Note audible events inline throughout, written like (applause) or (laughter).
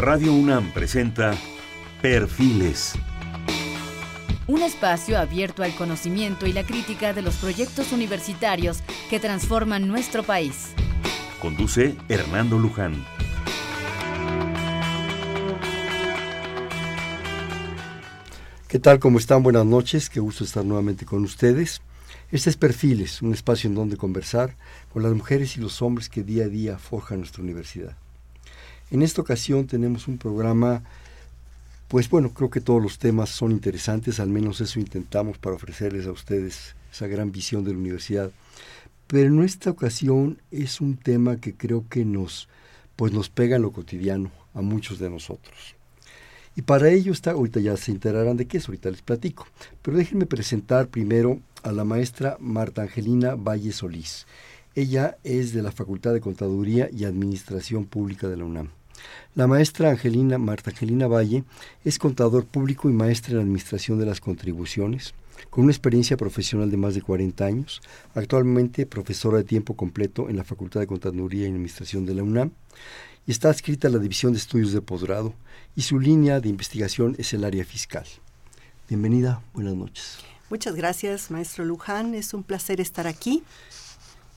Radio UNAM presenta Perfiles. Un espacio abierto al conocimiento y la crítica de los proyectos universitarios que transforman nuestro país. Conduce Hernando Luján. ¿Qué tal? ¿Cómo están? Buenas noches. Qué gusto estar nuevamente con ustedes. Este es Perfiles, un espacio en donde conversar con las mujeres y los hombres que día a día forjan nuestra universidad. En esta ocasión tenemos un programa, pues bueno, creo que todos los temas son interesantes, al menos eso intentamos para ofrecerles a ustedes esa gran visión de la universidad. Pero en esta ocasión es un tema que creo que nos, pues nos pega en lo cotidiano a muchos de nosotros. Y para ello está, ahorita ya se enterarán de qué es, ahorita les platico. Pero déjenme presentar primero a la maestra Marta Angelina Valle Solís. Ella es de la Facultad de Contaduría y Administración Pública de la UNAM. La maestra Angelina Marta Angelina Valle es contador público y maestra en Administración de las Contribuciones, con una experiencia profesional de más de 40 años, actualmente profesora de tiempo completo en la Facultad de Contaduría y Administración de la UNAM, y está adscrita a la División de Estudios de Posgrado, y su línea de investigación es el área fiscal. Bienvenida, buenas noches. Muchas gracias, maestro Luján. Es un placer estar aquí.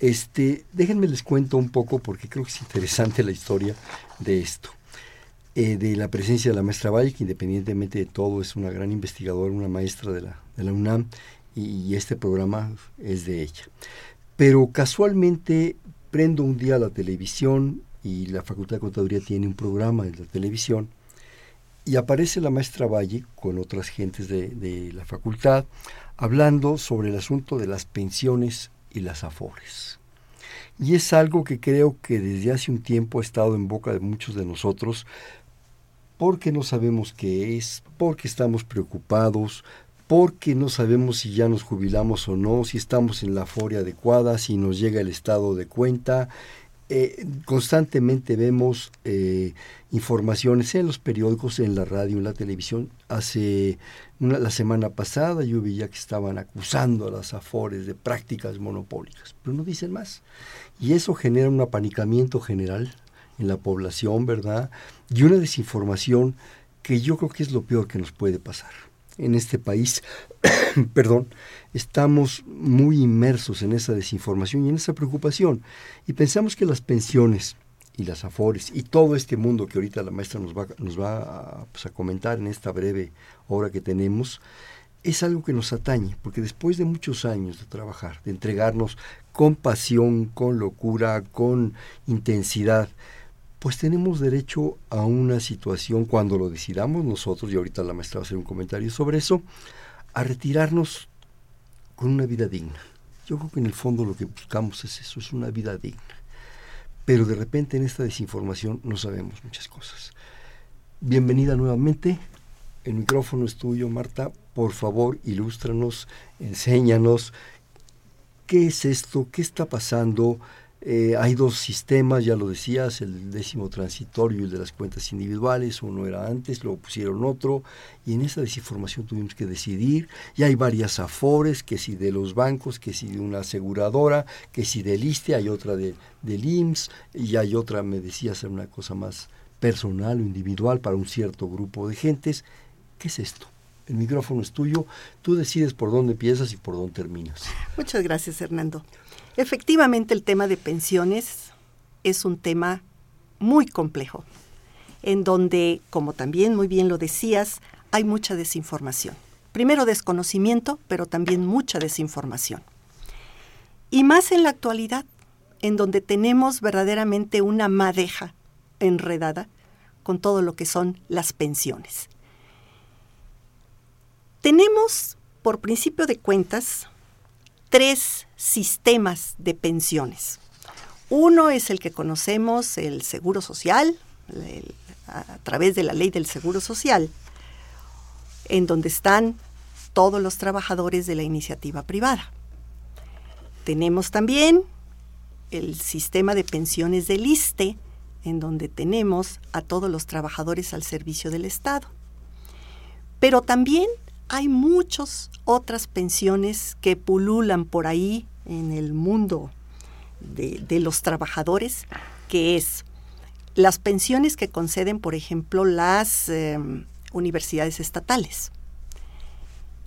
Este, déjenme les cuento un poco porque creo que es interesante la historia de esto. Eh, de la presencia de la maestra Valle, que independientemente de todo es una gran investigadora, una maestra de la, de UNAM, y, este programa es de ella. Pero casualmente prendo un día la televisión y la Facultad de Contaduría tiene un programa en la televisión y aparece la maestra Valle con otras gentes de, la facultad hablando sobre el asunto de las pensiones y las afores. Y es algo que creo que desde hace un tiempo ha estado en boca de muchos de nosotros porque no sabemos qué es, porque estamos preocupados, porque no sabemos si ya nos jubilamos o no, si estamos en la afore adecuada, si nos llega el estado de cuenta, eh, constantemente vemos eh, informaciones en los periódicos, en la radio, en la televisión. Hace la semana pasada yo veía que estaban acusando a las AFORES de prácticas monopólicas, pero no dicen más. Y eso genera un apanicamiento general en la población, ¿verdad? Y una desinformación que yo creo que es lo peor que nos puede pasar en este país, (coughs) perdón, estamos muy inmersos en esa desinformación y en esa preocupación. Y pensamos que las pensiones y las afores y todo este mundo que ahorita la maestra nos va, pues, a comentar en esta breve hora que tenemos, es algo que nos atañe, porque después de muchos años de trabajar, de entregarnos con pasión, con locura, con intensidad, pues tenemos derecho a una situación cuando lo decidamos nosotros, y ahorita la maestra va a hacer un comentario sobre eso, a retirarnos con una vida digna. Yo creo que en el fondo lo que buscamos es eso, es una vida digna. Pero de repente en esta desinformación no sabemos muchas cosas. Bienvenida nuevamente. El micrófono es tuyo, Marta. Por favor, ilústranos, enséñanos qué es esto, qué está pasando, eh, hay dos sistemas, ya lo decías, el décimo transitorio y el de las cuentas individuales, uno era antes, luego pusieron otro, y en esa desinformación tuvimos que decidir, y hay varias afores, que si de los bancos, que si de una aseguradora, que si del ISTE, hay otra de, del IMSS, y hay otra, me decías, una cosa más personal o individual para un cierto grupo de gentes. ¿Qué es esto? El micrófono es tuyo, tú decides por dónde empiezas y por dónde terminas. Muchas gracias, Hernando. Efectivamente, el tema de pensiones es un tema muy complejo, en donde, como también muy bien lo decías, hay mucha desinformación. Primero desconocimiento, pero también mucha desinformación. Y más en la actualidad, en donde tenemos verdaderamente una madeja enredada con todo lo que son las pensiones. Tenemos, por principio de cuentas, tres sistemas de pensiones. Uno es el que conocemos, el Seguro Social, a través de la ley del Seguro Social, en donde están todos los trabajadores de la iniciativa privada. Tenemos también el sistema de pensiones del ISTE, en donde tenemos a todos los trabajadores al servicio del Estado. Pero también hay muchas otras pensiones que pululan por ahí en el mundo de, los trabajadores, que es las pensiones que conceden, por ejemplo, las em, universidades estatales.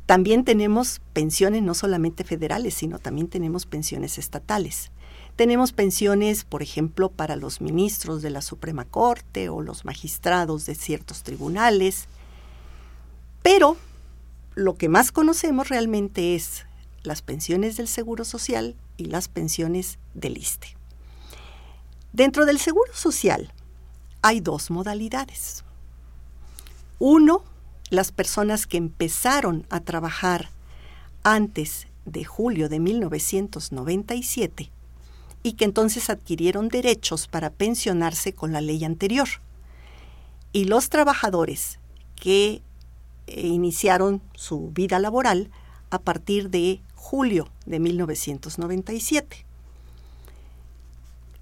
También tenemos pensiones no solamente federales, sino también tenemos pensiones estatales. Tenemos pensiones, por ejemplo, para los ministros de la Suprema Corte o los magistrados de ciertos tribunales. Pero lo que más conocemos realmente es las pensiones del Seguro Social y las pensiones del ISTE. Dentro del Seguro Social hay dos modalidades. Uno, las personas que empezaron a trabajar antes de julio de 1997 y que entonces adquirieron derechos para pensionarse con la ley anterior. Y los trabajadores que eh, iniciaron su vida laboral a partir de julio de 1997.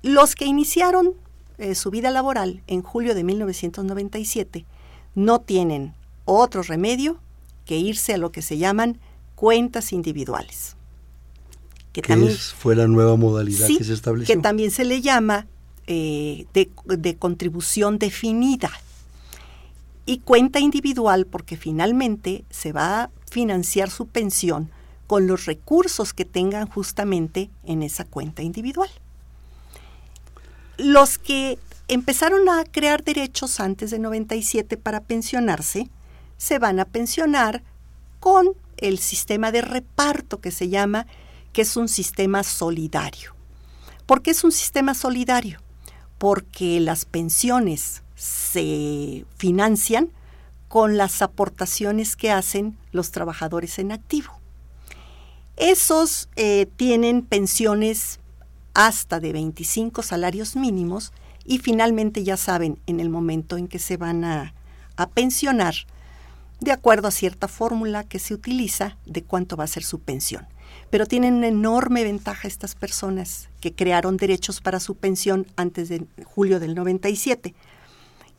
Los que iniciaron eh, su vida laboral en julio de 1997 no tienen otro remedio que irse a lo que se llaman cuentas individuales. Que también, fue la nueva modalidad que se estableció. Que también se le llama eh, de, de contribución definida. Y cuenta individual porque finalmente se va a financiar su pensión con los recursos que tengan justamente en esa cuenta individual los que empezaron a crear derechos antes de 97 para pensionarse, se van a pensionar con el sistema de reparto que se llama, que es un sistema solidario. ¿Por qué es un sistema solidario? Porque las pensiones se financian con las aportaciones que hacen los trabajadores en activo. Esos eh, tienen pensiones hasta de 25 salarios mínimos y finalmente ya saben en el momento en que se van a, pensionar, de acuerdo a cierta fórmula que se utiliza de cuánto va a ser su pensión. Pero tienen una enorme ventaja estas personas que crearon derechos para su pensión antes de julio del 97,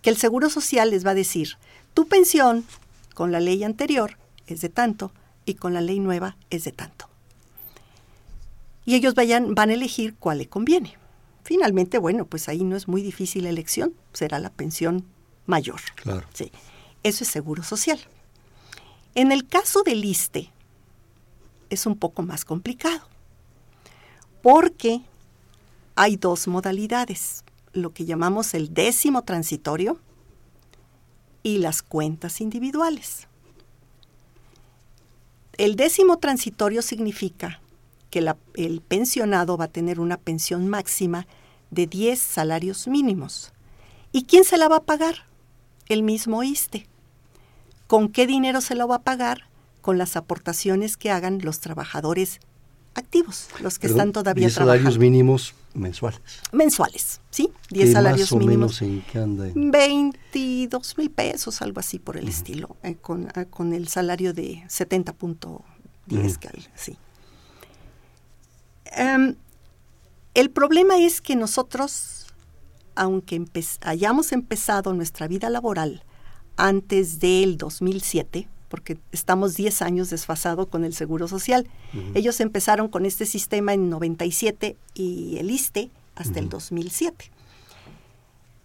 que el Seguro Social les va a decir, tu pensión con la ley anterior es de tanto y con la ley nueva es de tanto y ellos vayan, van a elegir cuál le conviene. Finalmente, bueno, pues ahí no es muy difícil la elección, será la pensión mayor. Claro. Sí. Eso es seguro social. En el caso del ISTE, es un poco más complicado, porque hay dos modalidades, lo que llamamos el décimo transitorio y las cuentas individuales. El décimo transitorio significa que el pensionado va a tener una pensión máxima de 10 salarios mínimos. ¿Y quién se la va a pagar? El mismo ISTE. ¿Con qué dinero se lo va a pagar? Con las aportaciones que hagan los trabajadores activos, los que están todavía 10 salarios mínimos mensuales. Mensuales, ¿sí? 10 salarios más o mínimos. Menos en qué anda? 22 mil pesos, algo así por el estilo, eh, con, eh, con, el salario de 70.10, sí. Em, el problema es que nosotros, aunque hayamos empezado nuestra vida laboral antes del 2007, porque estamos 10 años desfasados con el Seguro Social, ellos empezaron con este sistema en 97 y el ISTE hasta el 2007.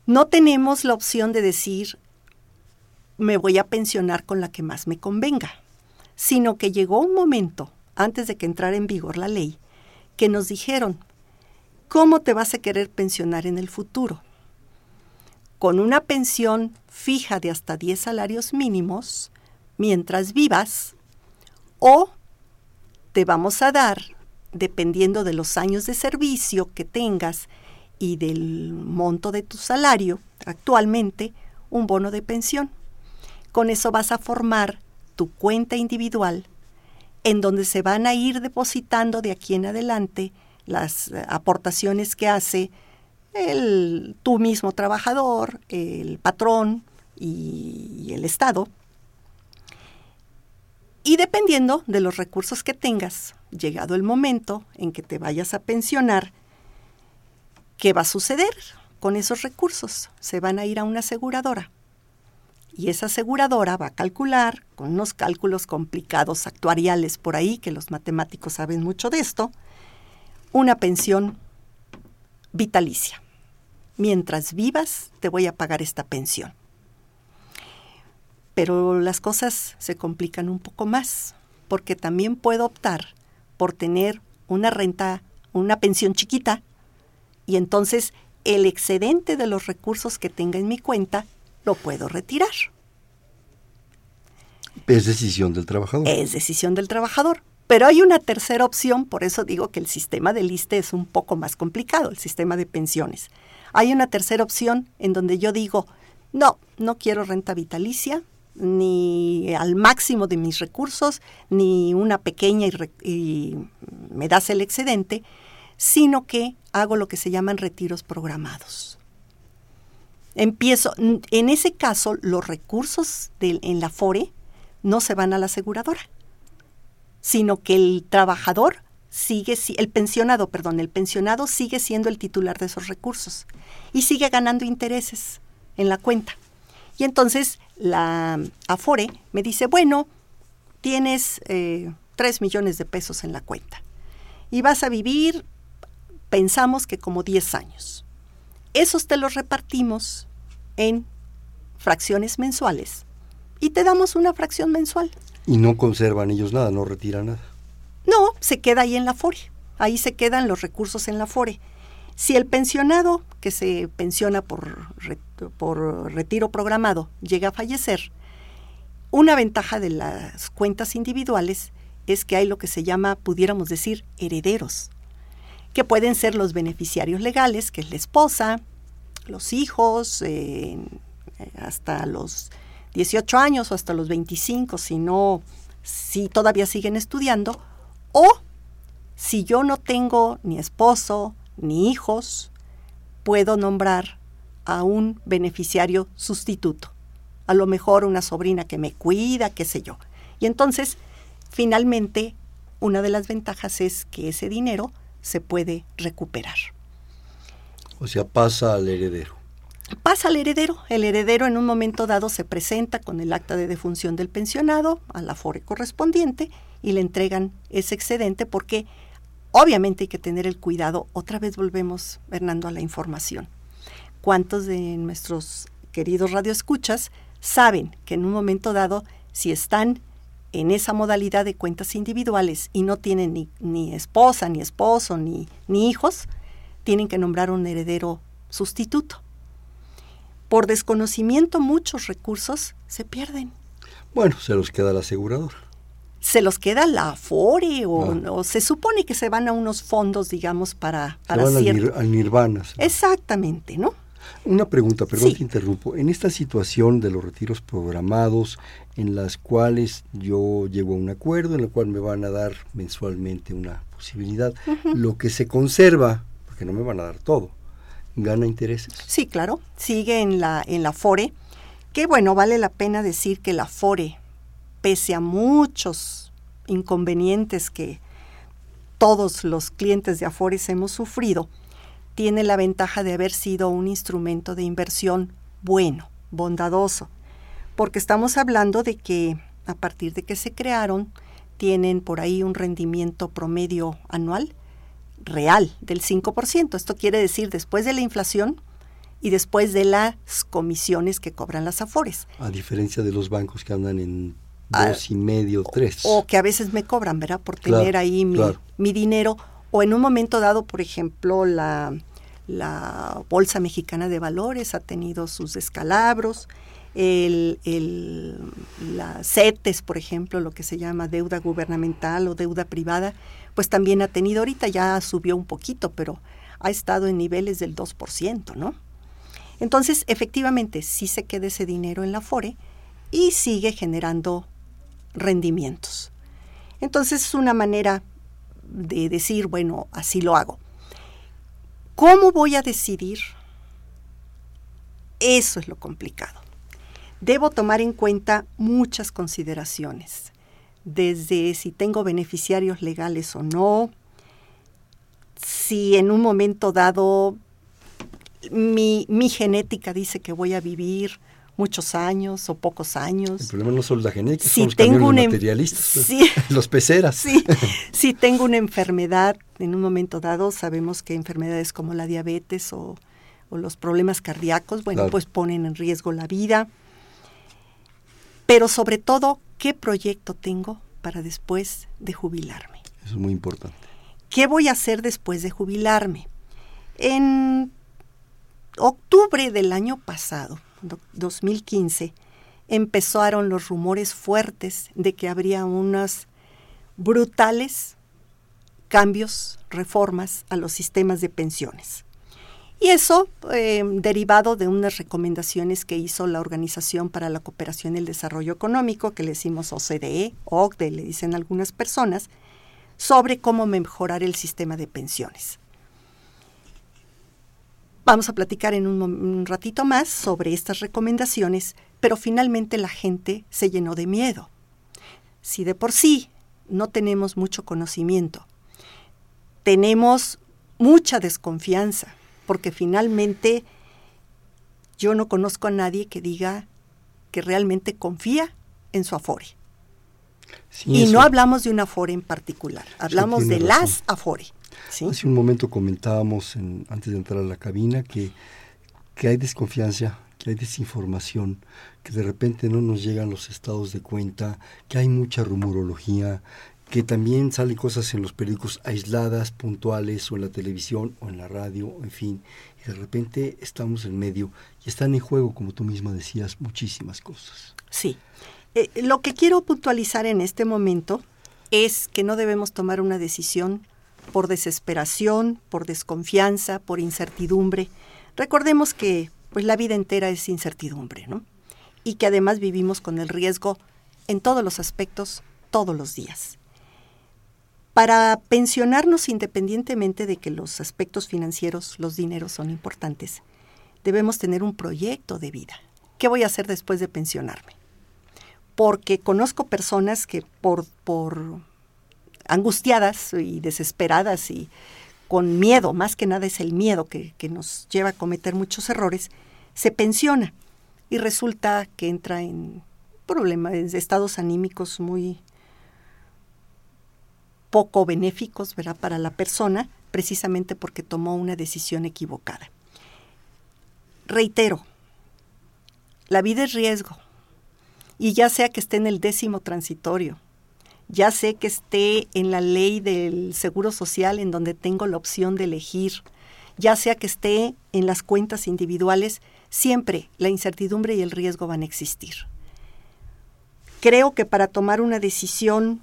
No tenemos la opción de decir, me voy a pensionar con la que más me convenga, sino que llegó un momento, antes de que entrara en vigor la ley, que nos dijeron, ¿cómo te vas a querer pensionar en el futuro? Con una pensión fija de hasta 10 salarios mínimos mientras vivas o te vamos a dar, dependiendo de los años de servicio que tengas y del monto de tu salario actualmente, un bono de pensión. Con eso vas a formar tu cuenta individual en donde se van a ir depositando de aquí en adelante las eh, aportaciones que hace el tú mismo trabajador, el patrón y el Estado. Y dependiendo de los recursos que tengas, llegado el momento en que te vayas a pensionar, ¿qué va a suceder con esos recursos? Se van a ir a una aseguradora y esa aseguradora va a calcular con unos cálculos complicados actuariales por ahí, que los matemáticos saben mucho de esto, una pensión vitalicia. mientras vivas te voy a pagar esta pensión. Pero las cosas se complican un poco más, porque también puedo optar por tener una renta, una pensión chiquita, y entonces el excedente de los recursos que tenga en mi cuenta lo puedo retirar. Es decisión del trabajador. Es decisión del trabajador. Pero hay una tercera opción, por eso digo que el sistema del ISTE es un poco más complicado, el sistema de pensiones. Hay una tercera opción en donde yo digo, no, no quiero renta vitalicia, ni al máximo de mis recursos, ni una pequeña y, me das el excedente, sino que hago lo que se llaman retiros programados. Empiezo, en ese caso, los recursos en la FORE no se van a la aseguradora sino que el trabajador sigue, el pensionado, perdón, el pensionado sigue siendo el titular de esos recursos y sigue ganando intereses en la cuenta. Y entonces la Afore me dice, bueno, tienes eh, 3 millones de pesos en la cuenta y vas a vivir, pensamos que como 10 años. Esos te los repartimos en fracciones mensuales y te damos una fracción mensual. Y no conservan ellos nada, no retiran nada. No, se queda ahí en la FORE. Ahí se quedan los recursos en la FORE. Si el pensionado que se pensiona por, por retiro programado llega a fallecer, una ventaja de las cuentas individuales es que hay lo que se llama, pudiéramos decir, herederos, que pueden ser los beneficiarios legales, que es la esposa, los hijos, eh, hasta los 18 años o hasta los 25, si no, si todavía siguen estudiando, o si yo no tengo ni esposo ni hijos, puedo nombrar a un beneficiario sustituto, a lo mejor una sobrina que me cuida, qué sé yo. Y entonces, finalmente, una de las ventajas es que ese dinero se puede recuperar. O sea, pasa al heredero pasa al heredero. El heredero en un momento dado se presenta con el acta de defunción del pensionado a la FORE correspondiente y le entregan ese excedente porque obviamente hay que tener el cuidado. Otra vez volvemos, Hernando, a la información. ¿Cuántos de nuestros queridos radioescuchas saben que en un momento dado, si están en esa modalidad de cuentas individuales y no tienen ni, ni esposa, ni esposo, ni, ni hijos, tienen que nombrar un heredero sustituto? por desconocimiento muchos recursos se pierden. Bueno, se los queda la aseguradora. Se los queda la Afore o, ah. se supone que se van a unos fondos, digamos, para... para se van al, Nirvana. Exactamente, ¿no? Una pregunta, perdón te interrumpo. En esta situación de los retiros programados, en las cuales yo llego a un acuerdo, en el cual me van a dar mensualmente una posibilidad, lo que se conserva, porque no me van a dar todo, gana intereses. Sí, claro, sigue en la, en la FORE, que bueno, vale la pena decir que la FORE, pese a muchos inconvenientes que todos los clientes de Afores hemos sufrido, tiene la ventaja de haber sido un instrumento de inversión bueno, bondadoso, porque estamos hablando de que a partir de que se crearon, tienen por ahí un rendimiento promedio anual real del 5%. Esto quiere decir después de la inflación y después de las comisiones que cobran las afores. A diferencia de los bancos que andan en dos y medio, tres. O que a veces me cobran, ¿verdad? Por tener ahí mi, mi, dinero. O en un momento dado, por ejemplo, la, la Bolsa Mexicana de Valores ha tenido sus descalabros. El, el, la CETES, por ejemplo, lo que se llama deuda gubernamental o deuda privada, pues también ha tenido, ahorita ya subió un poquito, pero ha estado en niveles del 2%, ¿no? Entonces, efectivamente, sí se queda ese dinero en la FORE y sigue generando rendimientos. Entonces, es una manera de decir, bueno, así lo hago. ¿Cómo voy a decidir? Eso es lo complicado. Debo tomar en cuenta muchas consideraciones desde si tengo beneficiarios legales o no, si en un momento dado mi, genética dice que voy a vivir muchos años o pocos años. El problema no solo la genética, si tengo los materialistas, (laughs) (laughs) los peceras. Sí, si tengo una enfermedad en un momento dado, sabemos que enfermedades como la diabetes o, o los problemas cardíacos, bueno, Claro. pues ponen en riesgo la vida. Pero sobre todo, ¿qué proyecto tengo para después de jubilarme? Eso es muy importante. ¿Qué voy a hacer después de jubilarme? En octubre del año pasado, do- 2015, empezaron los rumores fuertes de que habría unos brutales cambios, reformas a los sistemas de pensiones. Y eso eh, derivado de unas recomendaciones que hizo la Organización para la Cooperación y el Desarrollo Económico, que le decimos OCDE, OCDE, le dicen algunas personas, sobre cómo mejorar el sistema de pensiones. Vamos a platicar en un, un ratito más sobre estas recomendaciones, pero finalmente la gente se llenó de miedo. Si de por sí no tenemos mucho conocimiento, tenemos mucha desconfianza, porque finalmente yo no conozco a nadie que diga que realmente confía en su Afore. Sí, Y eso- no hablamos de una Afore en particular, hablamos de las. Afore. ¿Sí? Hace un momento comentábamos, en- antes de entrar a la cabina, que, que hay desconfianza, que hay desinformación, que de repente no nos llegan los estados de cuenta, que hay mucha rumorología, que también salen cosas en los periódicos aisladas, puntuales, o en la televisión, o en la radio, en fin, y de repente estamos en medio y están en juego, como tú misma decías, muchísimas cosas. Sí. Eh, lo que quiero puntualizar en este momento es que no debemos tomar una decisión por desesperación, por desconfianza, por incertidumbre. Recordemos que pues la vida entera es incertidumbre, ¿no? Y que además vivimos con el riesgo en todos los aspectos todos los días. Para pensionarnos independientemente de que los aspectos financieros, los dineros son importantes, debemos tener un proyecto de vida. ¿Qué voy a hacer después de pensionarme? Porque conozco personas que por, por angustiadas y desesperadas y con miedo, más que nada es el miedo que, que nos lleva a cometer muchos errores, se pensiona y resulta que entra en problemas, en estados anímicos muy poco benéficos para la persona, precisamente porque tomó una decisión equivocada. Reitero, la vida es riesgo, y ya sea que esté en el décimo transitorio, ya sé que esté en la ley del Seguro Social en donde tengo la opción de elegir, ya sea que esté en las cuentas individuales, siempre la incertidumbre y el riesgo van a existir. Creo que para tomar una decisión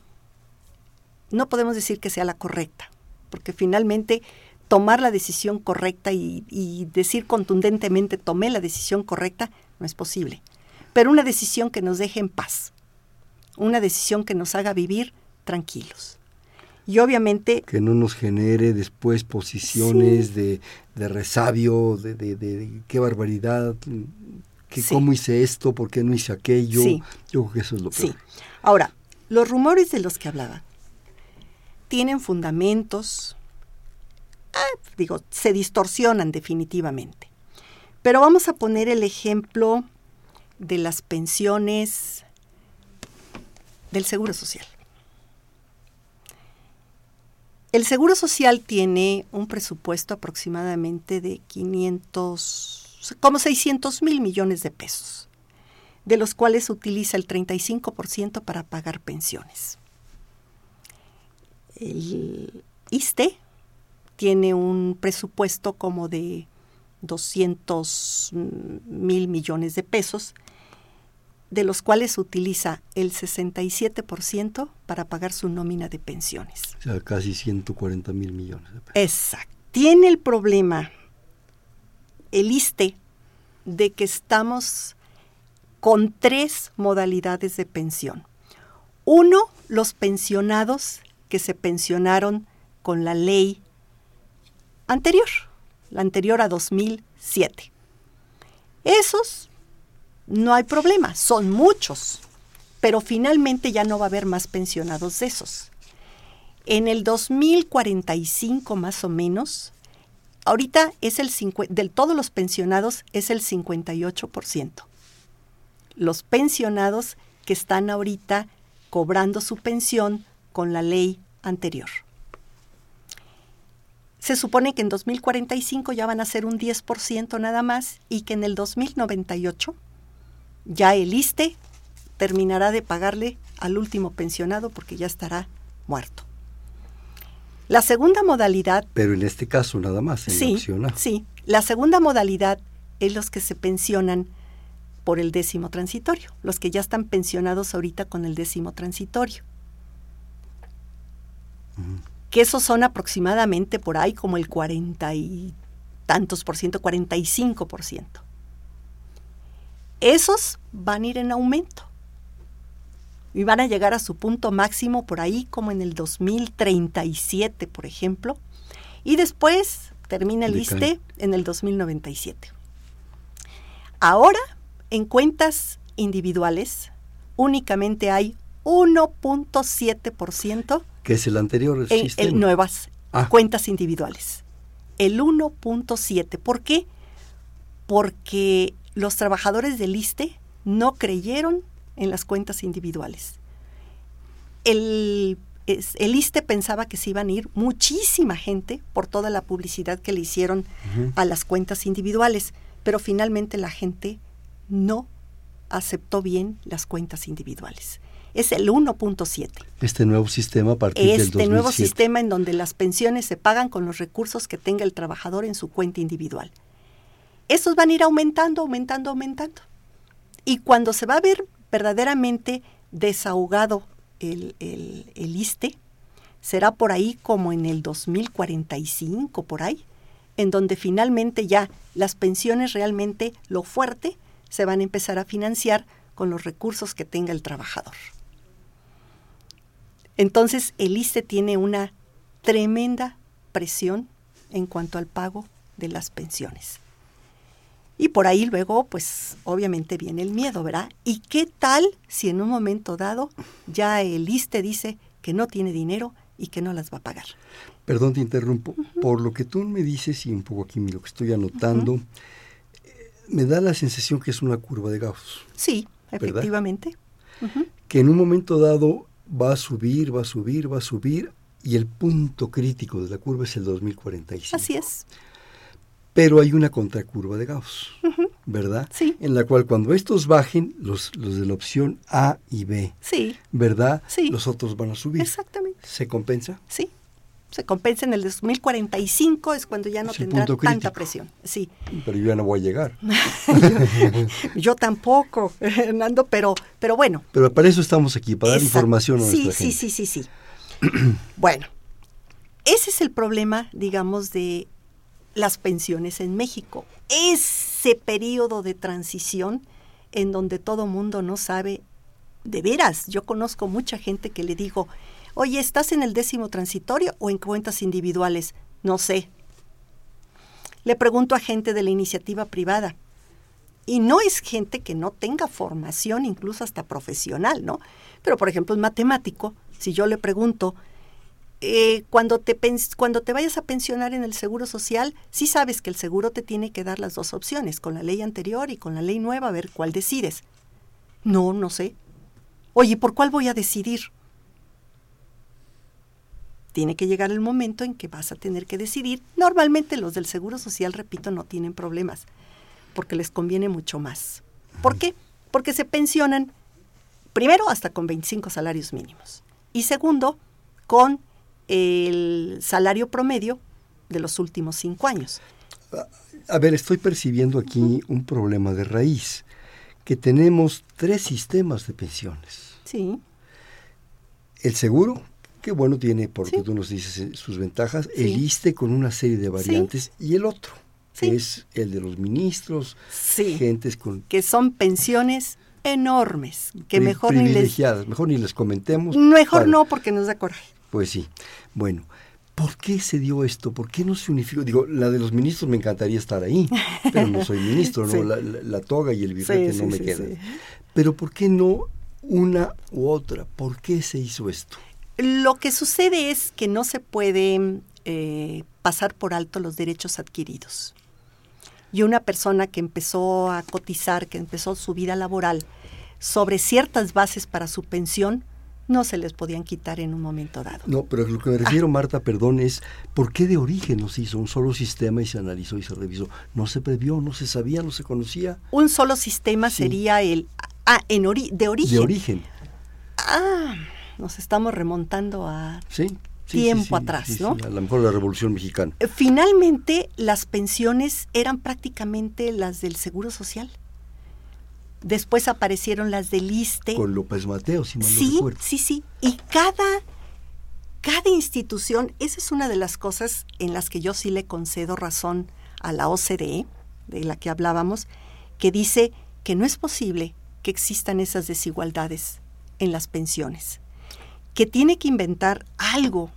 no podemos decir que sea la correcta, porque finalmente tomar la decisión correcta y, y, decir contundentemente tomé la decisión correcta no es posible, pero una decisión que nos deje en paz, una decisión que nos haga vivir tranquilos. Y obviamente... Que no nos genere después posiciones sí. de, de, resabio, de, de, de, qué barbaridad, que sí. cómo hice esto, por qué no hice aquello. Sí. Yo creo que eso es lo peor. Sí. Ahora, los rumores de los que hablaba tienen fundamentos, ah, digo, se distorsionan definitivamente. Pero vamos a poner el ejemplo de las pensiones del Seguro Social. El Seguro Social tiene un presupuesto aproximadamente de 500, como 600 mil millones de pesos, de los cuales utiliza el 35% para pagar pensiones. El ISTE tiene un presupuesto como de 200 mil millones de pesos, de los cuales utiliza el 67% para pagar su nómina de pensiones. O sea, casi 140 mil millones de pesos. Exacto. Tiene el problema el ISTE de que estamos con tres modalidades de pensión. Uno, los pensionados que se pensionaron con la ley anterior, la anterior a 2007. Esos no hay problema, son muchos, pero finalmente ya no va a haber más pensionados de esos. En el 2045 más o menos, ahorita es el de todos los pensionados es el 58%. Los pensionados que están ahorita cobrando su pensión con la ley anterior. Se supone que en 2045 ya van a ser un 10% nada más y que en el 2098 ya el ISTE terminará de pagarle al último pensionado porque ya estará muerto. La segunda modalidad... Pero en este caso nada más, en sí. Sí, la segunda modalidad es los que se pensionan por el décimo transitorio, los que ya están pensionados ahorita con el décimo transitorio. Que esos son aproximadamente por ahí como el 40 y tantos por ciento, 45 por ciento. Esos van a ir en aumento y van a llegar a su punto máximo por ahí como en el 2037, por ejemplo, y después termina el ISTE en el 2097. Ahora, en cuentas individuales, únicamente hay 1.7%. Que es el anterior en, sistema. en nuevas Ah. cuentas individuales. El 1.7. ¿Por qué? Porque los trabajadores del ISTE no creyeron en las cuentas individuales. El, ISTE pensaba que se iban a ir muchísima gente por toda la publicidad que le hicieron a las cuentas individuales, pero finalmente la gente no aceptó bien las cuentas individuales. Es el 1.7 Este nuevo sistema a partir del este 2007. nuevo sistema en donde las pensiones se pagan con los recursos que tenga el trabajador en su cuenta individual. Esos van a ir aumentando, aumentando, aumentando. Y cuando se va a ver verdaderamente desahogado el, el, el ISTE, será por ahí como en el 2045, por ahí, en donde finalmente ya las pensiones realmente, lo fuerte, se van a empezar a financiar con los recursos que tenga el trabajador. Entonces, el ISTE tiene una tremenda presión en cuanto al pago de las pensiones. Y por ahí luego, pues obviamente viene el miedo, ¿verdad? ¿Y qué tal si en un momento dado ya el ISTE dice que no tiene dinero y que no las va a pagar? Perdón, te interrumpo. Por lo que tú me dices y un poco aquí lo que estoy anotando, eh, me da la sensación que es una curva de Gauss. Sí, efectivamente. Que en un momento dado va a subir, va a subir, va a subir y el punto crítico de la curva es el 2045. Así es. Pero hay una contracurva de Gauss, ¿verdad? Sí. En la cual cuando estos bajen, los, los de la opción A y B, Sí, ¿verdad? Sí. Los otros van a subir. exactamente. ¿Se compensa? Sí. Se compensa en el 2045, es cuando ya no Es tendrá tanta crítico. presión. Sí. Pero yo ya no voy a llegar. (laughs) Yo tampoco, (laughs) Hernando, pero, pero bueno. Pero para eso estamos aquí, para dar información a sí, nuestra sí, gente. sí, sí, sí. (clears throat) bueno, ese es el problema, digamos, de las pensiones en México. Ese periodo de transición en donde todo mundo no sabe, de veras, yo conozco mucha gente que le digo, oye, ¿estás en el décimo transitorio o en cuentas individuales? No sé. Le pregunto a gente de la iniciativa privada, y no es gente que no tenga formación, incluso hasta profesional, ¿no? Pero, por ejemplo, un matemático, si yo le pregunto, eh, cuando, te cuando te vayas a pensionar en el Seguro Social, sí sabes que el seguro te tiene que dar las dos opciones, con la ley anterior y con la ley nueva, a ver cuál decides. No, no sé. Oye, ¿por cuál voy a decidir? Tiene que llegar el momento en que vas a tener que decidir. Normalmente los del Seguro Social, repito, no tienen problemas porque les conviene mucho más. ¿Por qué? Porque se pensionan, primero, hasta con 25 salarios mínimos. Y segundo, con el salario promedio de los últimos cinco años. A ver, estoy percibiendo aquí un problema de raíz, que tenemos tres sistemas de pensiones. Sí, El seguro, que bueno, tiene, por lo Sí. tú nos dices, eh, sus ventajas, Sí. el ISTE con una serie de variantes y el otro, que es el de los ministros, gentes con Que son pensiones enormes, que pri- mejor ni les... mejor ni les comentemos. Mejor para- no, porque nos da coraje. Pues sí. Bueno, ¿por qué se dio esto? ¿Por qué no se unificó? Digo, la de los ministros me encantaría estar ahí, pero no soy ministro, ¿no? (laughs) Sí. La, la- la toga y el birrete Sí, no sí, me quedan. Pero ¿por qué no una u otra? ¿Por qué se hizo esto? Lo que sucede es que no se puede eh, pasar por alto los derechos adquiridos. Y una persona que empezó a cotizar, que empezó su vida laboral sobre ciertas bases para su pensión, no se les podían quitar en un momento dado. No, pero lo que me refiero, Marta, perdón, es por qué de origen no se hizo un solo sistema y se analizó y se revisó. No se previó, no se sabía, no se conocía. Un solo sistema sería el ah, en de origen. De origen. Ah, nos estamos remontando a tiempo atrás, ¿no? a lo mejor la Revolución Mexicana. Finalmente, las pensiones eran prácticamente las del Seguro Social. Después aparecieron las del ISTE. Con López Mateo, si mal sí, no Sí, sí, Y cada, cada institución, esa es una de las cosas en las que yo sí le concedo razón a la OCDE, de la que hablábamos, que dice que no es posible que existan esas desigualdades en las pensiones, que tiene que inventar algo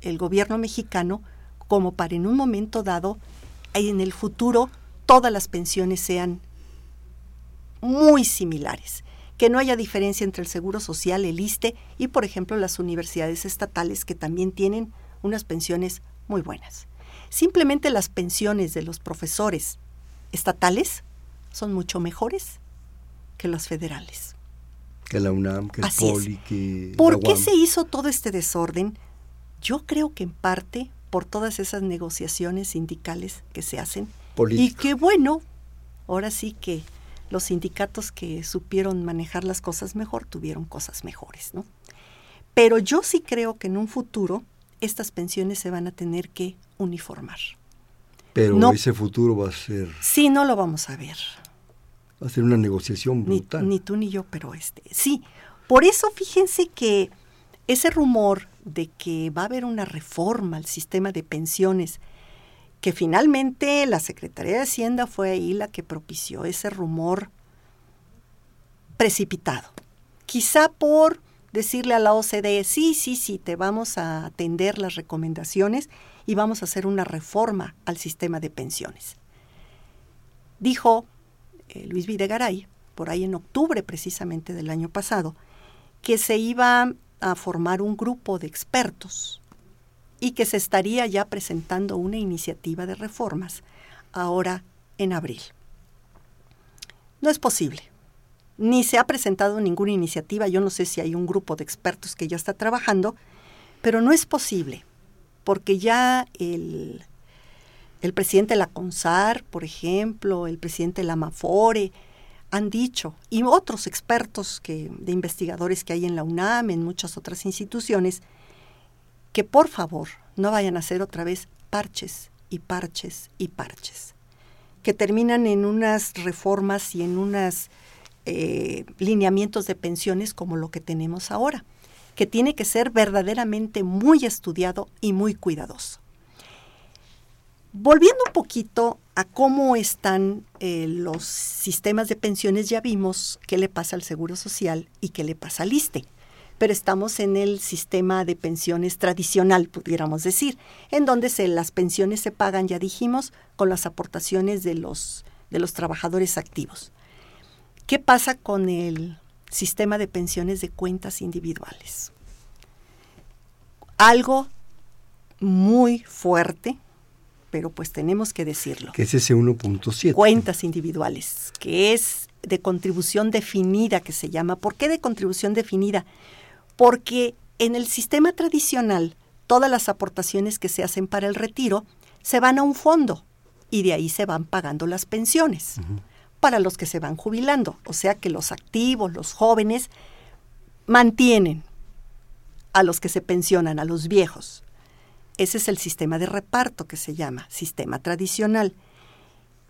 el gobierno mexicano como para en un momento dado, en el futuro, todas las pensiones sean muy similares, que no haya diferencia entre el Seguro Social, el ISTE y, por ejemplo, las universidades estatales que también tienen unas pensiones muy buenas. Simplemente las pensiones de los profesores estatales son mucho mejores que las federales. Que la UNAM, que el POLI, que... ¿Por qué se hizo todo este desorden? Yo creo que en parte por todas esas negociaciones sindicales que se hacen. Y que bueno, ahora sí que los sindicatos que supieron manejar las cosas mejor tuvieron cosas mejores, ¿no? Pero yo sí creo que en un futuro estas pensiones se van a tener que uniformar. Pero ese futuro va a ser... Sí, no lo vamos a ver. Va a ser una negociación brutal. Ni, tú ni yo, pero este... Sí, por eso fíjense que ese rumor de que va a haber una reforma al sistema de pensiones que finalmente la Secretaría de Hacienda fue ahí la que propició ese rumor precipitado. Quizá por decirle a la OCDE, sí, sí, sí, te vamos a atender las recomendaciones y vamos a hacer una reforma al sistema de pensiones. Dijo eh, Luis Videgaray, por ahí en octubre precisamente del año pasado, que se iba a formar un grupo de expertos y que se estaría ya presentando una iniciativa de reformas ahora en abril. No es posible. Ni se ha presentado ninguna iniciativa. Yo no sé si hay un grupo de expertos que ya está trabajando, pero no es posible, porque ya el, el presidente de la CONSAR, por ejemplo, el presidente de la MAFORE, han dicho, y otros expertos que, de investigadores que hay en la UNAM, en muchas otras instituciones, que por favor no vayan a hacer otra vez parches y parches y parches, que terminan en unas reformas y en unos eh, lineamientos de pensiones como lo que tenemos ahora, que tiene que ser verdaderamente muy estudiado y muy cuidadoso. Volviendo un poquito a cómo están eh, los sistemas de pensiones, ya vimos qué le pasa al Seguro Social y qué le pasa al ISTE pero estamos en el sistema de pensiones tradicional, pudiéramos decir, en donde se, las pensiones se pagan, ya dijimos, con las aportaciones de los, de los trabajadores activos. ¿Qué pasa con el sistema de pensiones de cuentas individuales? Algo muy fuerte, pero pues tenemos que decirlo. Que es ese 1.7. Cuentas individuales, que es de contribución definida, que se llama. ¿Por qué de contribución definida? Porque en el sistema tradicional todas las aportaciones que se hacen para el retiro se van a un fondo y de ahí se van pagando las pensiones para los que se van jubilando. O sea que los activos, los jóvenes, mantienen a los que se pensionan, a los viejos. Ese es el sistema de reparto que se llama, sistema tradicional.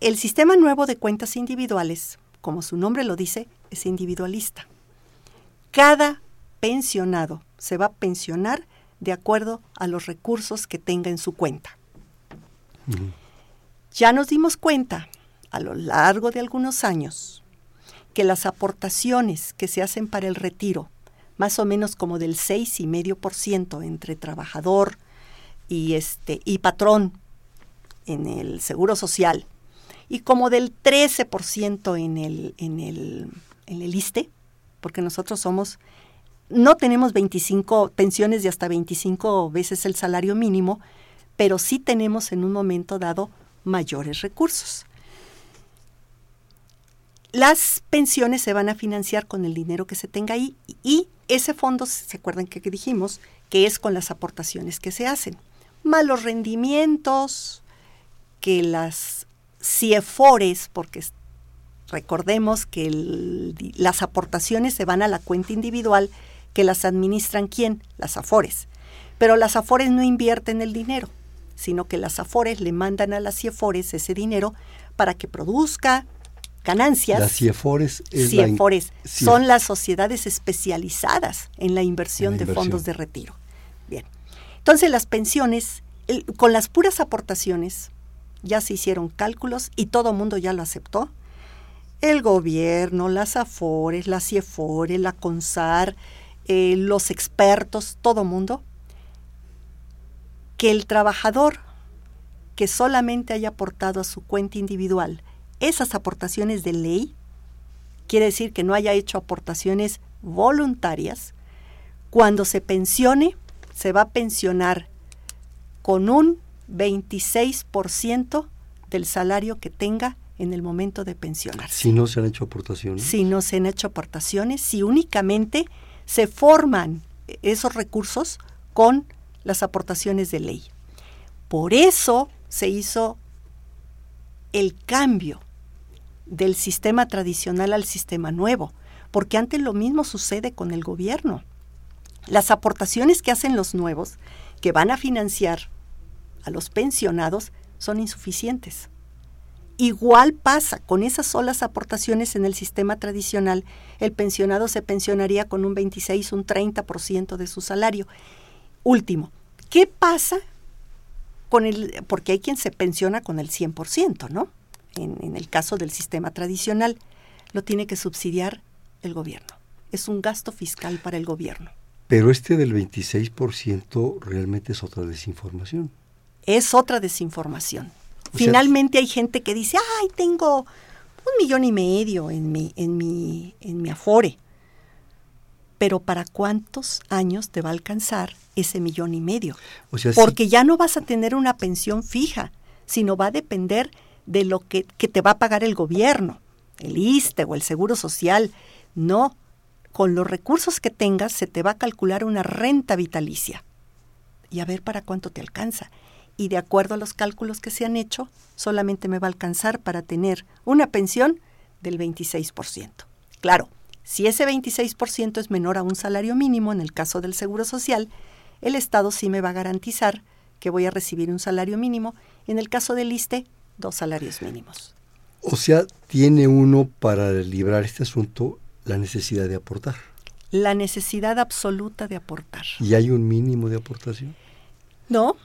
El sistema nuevo de cuentas individuales, como su nombre lo dice, es individualista. Cada pensionado se va a pensionar de acuerdo a los recursos que tenga en su cuenta. Ya nos dimos cuenta a lo largo de algunos años que las aportaciones que se hacen para el retiro, más o menos como del 6,5% entre trabajador y, este, y patrón en el Seguro Social, y como del 13% en el, en, el, en el ISTE, porque nosotros somos no tenemos 25 pensiones de hasta 25 veces el salario mínimo, pero sí tenemos en un momento dado mayores recursos. Las pensiones se van a financiar con el dinero que se tenga ahí y ese fondo, ¿se acuerdan que, dijimos? Que es con las aportaciones que se hacen. Malos rendimientos, que las CIEFORES, porque recordemos que las aportaciones se van a la cuenta individual, que las administran quién? Las AFORES. Pero las AFORES no invierten el dinero, sino que las AFORES le mandan a las CIEFORES ese dinero para que produzca ganancias. Las CIEFORES, son las sociedades especializadas en la inversión, de fondos de retiro. Bien. Entonces las pensiones, con las puras aportaciones, ya se hicieron cálculos y todo el mundo ya lo aceptó. El gobierno, las AFORES, la CIEFORES, la CONSAR, eh, los expertos, todo mundo, que el trabajador que solamente haya aportado a su cuenta individual esas aportaciones de ley, quiere decir que no haya hecho aportaciones voluntarias, cuando se pensione, se va a pensionar con un 26% del salario que tenga en el momento de pensionarse. Si no se han hecho aportaciones. Si no se han hecho aportaciones, si únicamente se forman esos recursos con las aportaciones de ley. Por eso se hizo el cambio del sistema tradicional al sistema nuevo, porque antes lo mismo sucede con el gobierno. Las aportaciones que hacen los nuevos, que van a financiar a los pensionados, son insuficientes. Igual pasa con esas solas aportaciones en el sistema tradicional, el pensionado se pensionaría con un 26, un 30% de su salario. Último, ¿qué pasa con el, porque hay quien se pensiona con el 100%, ¿no? en, el caso del sistema tradicional, lo tiene que subsidiar el gobierno. Es un gasto fiscal para el gobierno. Pero este del 26% realmente es otra desinformación. Es otra desinformación. Finalmente hay gente que dice, ay, tengo un millón y medio en mi, en mi, en mi afore. Pero ¿para cuántos años te va a alcanzar ese millón y medio? Porque ya no vas a tener una pensión fija, sino va a depender de lo que, te va a pagar el gobierno, el ISTE o el Seguro Social. No, con los recursos que tengas se te va a calcular una renta vitalicia y a ver para cuánto te alcanza. Y de acuerdo a los cálculos que se han hecho, solamente me va a alcanzar para tener una pensión del 26%. Claro, si ese 26% es menor a un salario mínimo en el caso del Seguro Social, el Estado sí me va a garantizar que voy a recibir un salario mínimo. En el caso del ISTE, dos salarios mínimos. O sea, tiene uno para librar este asunto la necesidad de aportar. La necesidad absoluta de aportar. ¿Y hay un mínimo de aportación? No,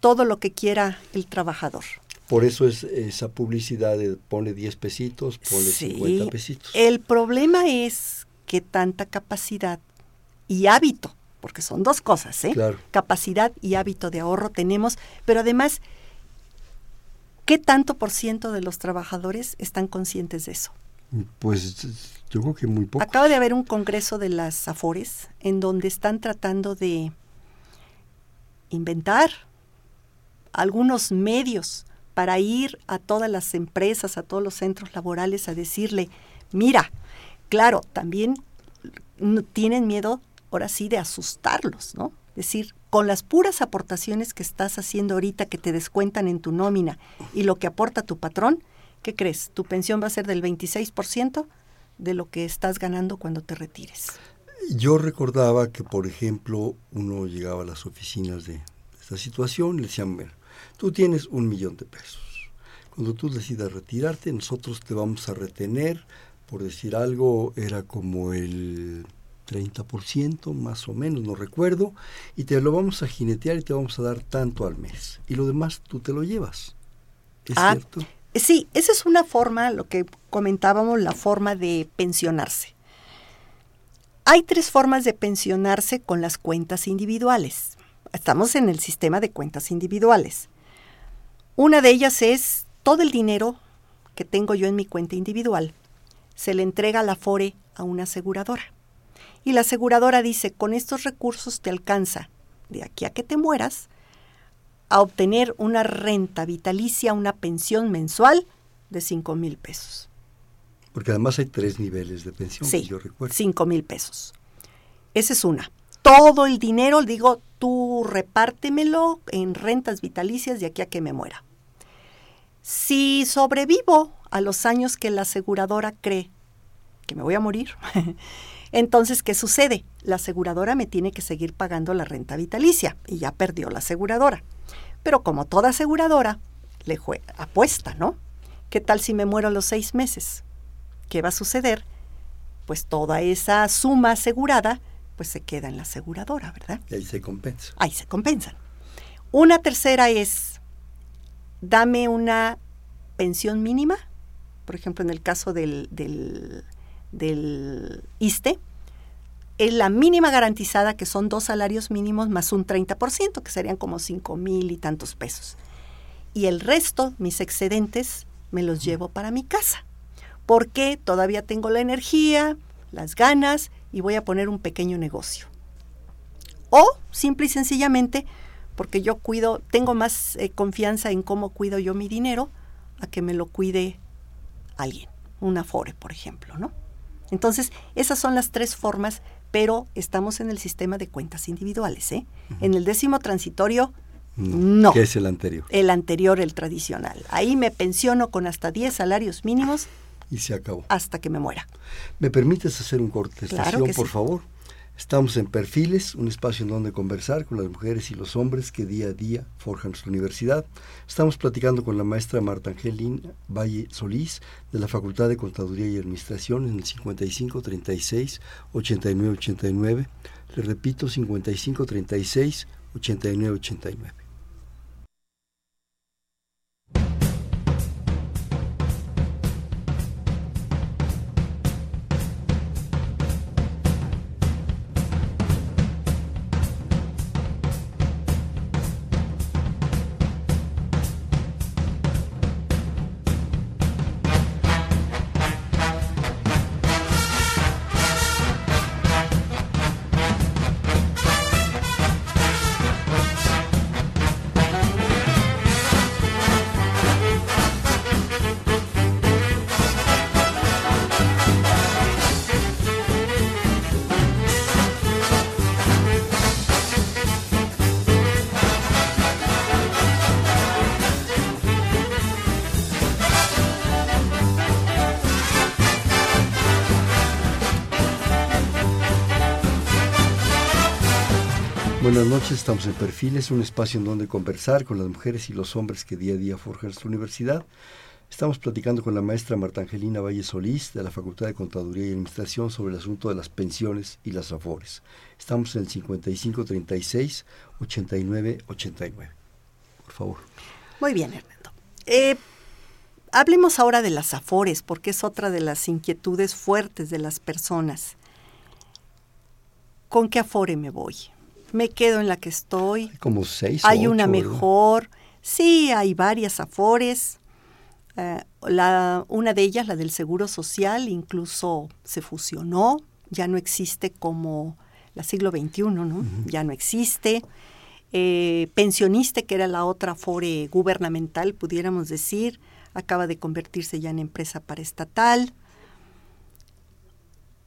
todo lo que quiera el trabajador. Por eso es esa publicidad de pone 10 pesitos, pone 50 pesitos. El problema es que tanta capacidad y hábito, porque son dos cosas, ¿eh? Capacidad y hábito de ahorro tenemos, pero además ¿Qué tanto por ciento de los trabajadores están conscientes de eso? Pues yo creo que muy poco. Acaba de haber un congreso de las AFORES en donde están tratando de inventar algunos medios para ir a todas las empresas, a todos los centros laborales a decirle, mira, claro, también tienen miedo ahora sí de asustarlos, ¿no? decir, con las puras aportaciones que estás haciendo ahorita que te descuentan en tu nómina y lo que aporta tu patrón, ¿qué crees? Tu pensión va a ser del 26% de lo que estás ganando cuando te retires. Yo recordaba que, por ejemplo, uno llegaba a las oficinas de esta situación y le decían, tú tienes un millón de pesos. Cuando tú decidas retirarte, nosotros te vamos a retener, por decir algo, era como el 30% más o menos, no recuerdo, y te lo vamos a jinetear y te vamos a dar tanto al mes. Y lo demás tú te lo llevas. ¿Es ah, cierto? Sí, esa es una forma, lo que comentábamos, la forma de pensionarse. Hay tres formas de pensionarse con las cuentas individuales. Estamos en el sistema de cuentas individuales. Una de ellas es todo el dinero que tengo yo en mi cuenta individual. Se le entrega a la FORE a una aseguradora. Y la aseguradora dice, con estos recursos te alcanza, de aquí a que te mueras, a obtener una renta vitalicia, una pensión mensual de 5 mil pesos. Porque además hay tres niveles de pensión, sí, yo recuerdo. 5 mil pesos. Esa es una. Todo el dinero, digo, tú repártemelo en rentas vitalicias de aquí a que me muera. Si sobrevivo a los años que la aseguradora cree que me voy a morir, (laughs) entonces, ¿qué sucede? La aseguradora me tiene que seguir pagando la renta vitalicia y ya perdió la aseguradora. Pero como toda aseguradora, le apuesta, ¿no? ¿Qué tal si me muero a los seis meses? ¿Qué va a suceder? Pues toda esa suma asegurada, pues se queda en la aseguradora, ¿verdad? Y ahí se compensa. Ahí se compensan. Una tercera es, dame una pensión mínima, por ejemplo, en el caso del, del, del ISTE, es la mínima garantizada, que son dos salarios mínimos más un 30%, que serían como cinco mil y tantos pesos. Y el resto, mis excedentes, me los llevo para mi casa, porque todavía tengo la energía, las ganas y voy a poner un pequeño negocio. O simple y sencillamente porque yo cuido, tengo más eh, confianza en cómo cuido yo mi dinero a que me lo cuide alguien, un afore, por ejemplo, ¿no? Entonces, esas son las tres formas pero estamos en el sistema de cuentas individuales. ¿eh? En el décimo transitorio, no. ¿Qué es el anterior? El anterior, el tradicional. Ahí me pensiono con hasta 10 salarios mínimos. Y se acabó. Hasta que me muera. ¿Me permites hacer un corte claro por favor? Estamos en Perfiles, un espacio en donde conversar con las mujeres y los hombres que día a día forjan nuestra universidad. Estamos platicando con la maestra Marta Angelín Valle Solís de la Facultad de Contaduría y Administración en el 5536 8989. Le repito, 5536 8989. Buenas noches, estamos en Perfiles, un espacio en donde conversar con las mujeres y los hombres que día a día forjan nuestra universidad. Estamos platicando con la maestra Marta Angelina Valle Solís de la Facultad de Contaduría y Administración sobre el asunto de las pensiones y las afores. Estamos en el 5536 8989. Por favor. Muy bien, Hernando. Eh, hablemos ahora de las afores, porque es otra de las inquietudes fuertes de las personas. ¿Con qué afore me voy? Me quedo en la que estoy. Hay como seis. Hay una mejor. Sí, hay varias afores. Eh, la, una de ellas, la del Seguro Social, incluso se fusionó, ya no existe como la siglo XXI, ¿no? Ya no existe. Eh, pensionista, que era la otra afore gubernamental, pudiéramos decir, acaba de convertirse ya en empresa paraestatal.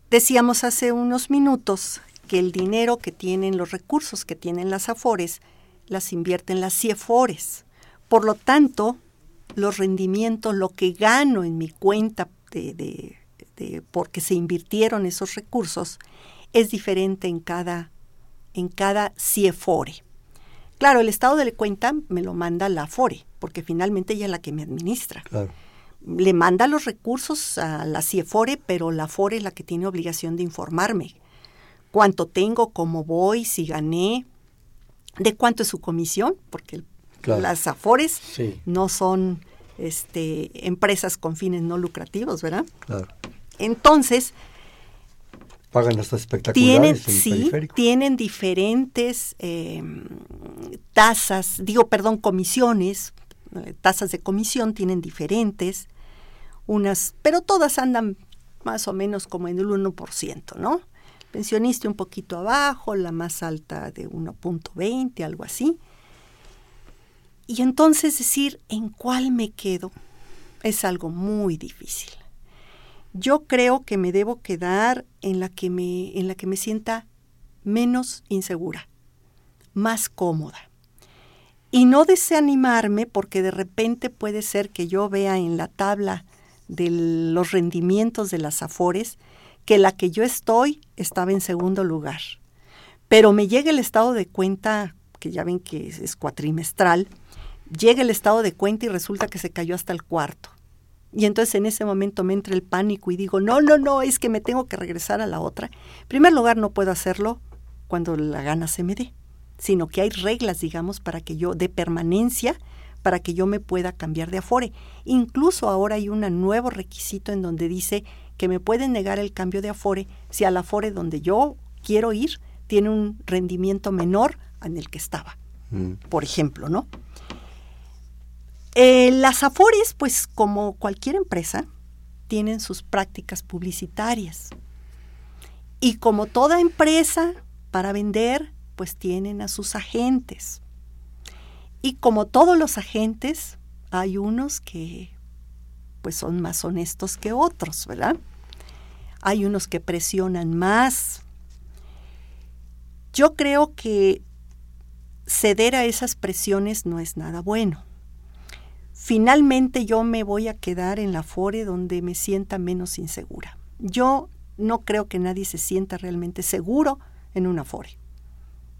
Decíamos hace unos minutos que el dinero que tienen, los recursos que tienen las AFORES, las invierten las CIEFORES. Por lo tanto, los rendimientos, lo que gano en mi cuenta de, de, porque se invirtieron esos recursos, es diferente en cada, en cada CIEFORE. Claro, el estado de cuenta me lo manda la AFORE, porque finalmente ella es la que me administra. Le manda los recursos a la CIEFORE, pero la AFORE es la que tiene obligación de informarme cuánto tengo, cómo voy, si gané, de cuánto es su comisión, porque las AFORES no son este, empresas con fines no lucrativos, ¿verdad? Claro. Entonces, pagan hasta espectaculares. Tienen, sí, tienen diferentes em, tasas, digo, perdón, comisiones, eh, tasas de comisión tienen diferentes, unas, pero todas andan más o menos como en el 1%, ¿no? Pensionista un poquito abajo, la más alta de 1.20, algo así. Y entonces decir en cuál me quedo es algo muy difícil. Yo creo que me debo quedar en la que me, en la que me sienta menos insegura, más cómoda. Y no desanimarme porque de repente puede ser que yo vea en la tabla de los rendimientos de las Afores que la que yo estoy estaba en segundo lugar. Pero me llega el estado de cuenta, que ya ven que es, cuatrimestral, llega el estado de cuenta y resulta que se cayó hasta el cuarto. Y entonces en ese momento me entra el pánico y digo, no, no, no, es que me tengo que regresar a la otra. En primer lugar, no puedo hacerlo cuando la gana se me dé, sino que hay reglas, digamos, para que yo, de permanencia, para que yo me pueda cambiar de Afore. Incluso ahora hay un nuevo requisito en donde dice que me pueden negar el cambio de Afore si al Afore donde yo quiero ir tiene un rendimiento menor en el que estaba, mm. por ejemplo, ¿no? Eh, las Afores, pues como cualquier empresa, tienen sus prácticas publicitarias. Y como toda empresa, para vender, pues tienen a sus agentes. Y como todos los agentes, hay unos que pues son más honestos que otros, ¿verdad? Hay unos que presionan más. Yo creo que ceder a esas presiones no es nada bueno. Finalmente yo me voy a quedar en la fore donde me sienta menos insegura. Yo no creo que nadie se sienta realmente seguro en una fore,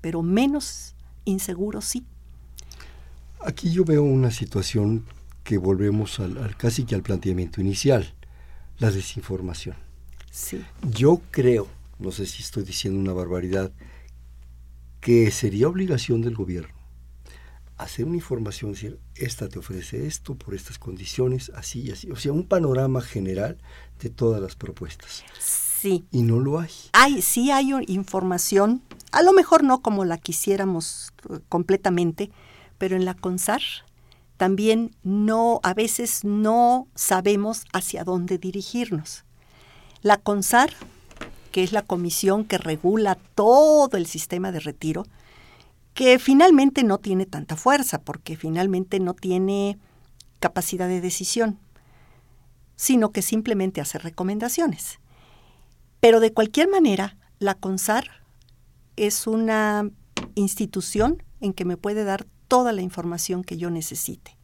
pero menos inseguro sí. Aquí yo veo una situación que volvemos al, casi que al planteamiento inicial, la desinformación. Sí. Yo creo, no sé si estoy diciendo una barbaridad, que sería obligación del gobierno hacer una información, decir, esta te ofrece esto por estas condiciones, así y así. O sea, un panorama general de todas las propuestas. Sí. Y no lo hay. Hay, sí hay información, a lo mejor no como la quisiéramos eh, completamente, pero en la CONSAR también no, a veces no sabemos hacia dónde dirigirnos. La CONSAR, que es la comisión que regula todo el sistema de retiro, que finalmente no tiene tanta fuerza, porque finalmente no tiene capacidad de decisión, sino que simplemente hace recomendaciones. Pero de cualquier manera, la CONSAR es una institución en que me puede dar toda la información que yo necesite.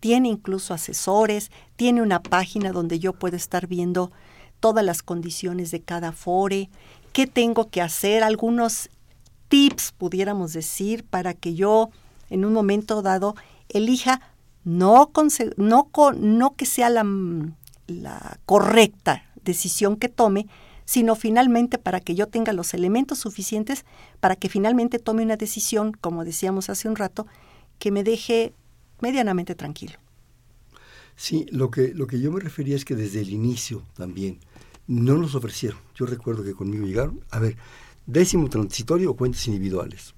Tiene incluso asesores, tiene una página donde yo puedo estar viendo todas las condiciones de cada fore, qué tengo que hacer, algunos tips, pudiéramos decir, para que yo en un momento dado elija no, que sea la correcta decisión que tome, sino finalmente para que yo tenga los elementos suficientes para que finalmente tome una decisión, como decíamos hace un rato, que me deje medianamente tranquilo. Sí, lo que, lo que yo me refería es que desde el inicio también no nos ofrecieron. Yo recuerdo que conmigo llegaron, a ver, décimo transitorio o cuentas individuales.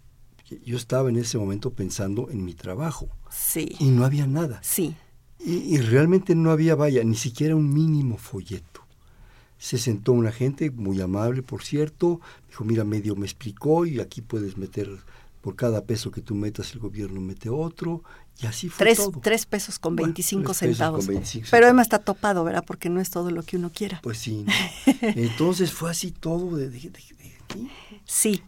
Yo estaba en ese momento pensando en mi trabajo. Sí. Y no había nada. Sí. Y, y realmente no había, vaya, ni siquiera un mínimo folleto. Se sentó una gente, muy amable, por cierto, dijo, mira, medio me explicó y aquí puedes meter por cada peso que tú metas el gobierno mete otro y así fue tres, todo. Tres pesos con 25 centavos. Pero además está topado, ¿verdad? Porque no es todo lo que uno quiera. Pues sí. (laughs) Entonces fue así todo de, de, Sí.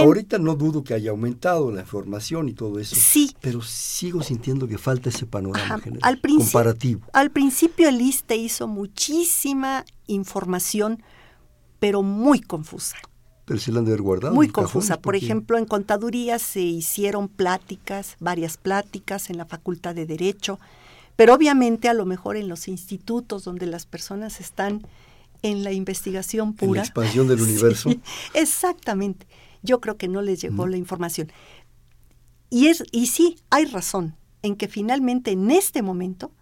Ahorita no dudo que haya aumentado la información y todo eso. Sí. Pero sigo sintiendo que falta ese panorama general, al comparativo. Al principio el ISTE hizo muchísima información, pero muy confusa. Pero se la han de haber guardado. Muy confusa. Por ejemplo, en contaduría se hicieron pláticas, varias pláticas en la Facultad de Derecho, pero obviamente a lo mejor en los institutos donde las personas están en la investigación pura. En la expansión del (laughs) universo. exactamente. Yo creo que no les llegó la información. Y, es, y sí, hay razón en que finalmente en este momento